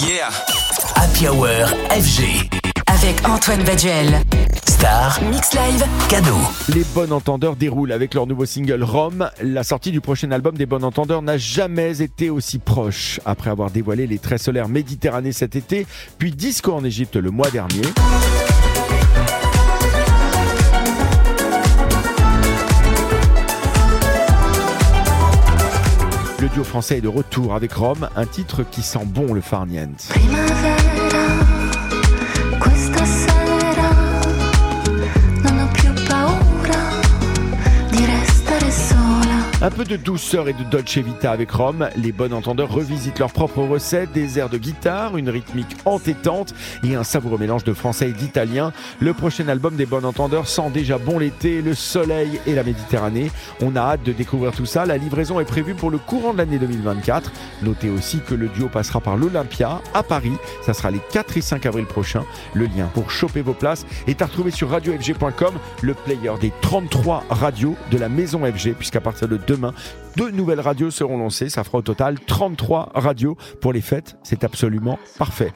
Yeah. Happy Hour FG. Avec Antoine Baduel. Star. Mix Live. Cadeau. Les Bons Entendeurs déroulent avec leur nouveau single Rome. La sortie du prochain album des Bons Entendeurs n'a jamais été aussi proche. Après avoir dévoilé les traits solaires Méditerranée cet été, puis Disco en Égypte le mois dernier. Le duo français est de retour avec Rome, un titre qui sent bon le farniente. Un peu de douceur et de Dolce Vita avec Rome, les bons entendeurs revisitent leurs propres recettes, des airs de guitare, une rythmique entêtante et un savoureux mélange de français et d'italien. Le prochain album des bons entendeurs sent déjà bon l'été, le soleil et la Méditerranée. On a hâte de découvrir tout ça. La livraison est prévue pour le courant de l'année 2024. Notez aussi que le duo passera par l'Olympia à Paris. Ça sera les 4 et 5 avril prochains. Le lien pour choper vos places est à retrouver sur radiofg.com, le player des 33 radios de la maison FG, puisqu'à partir de demain, deux nouvelles radios seront lancées. Ça fera au total 33 radios pour les fêtes. C'est absolument parfait.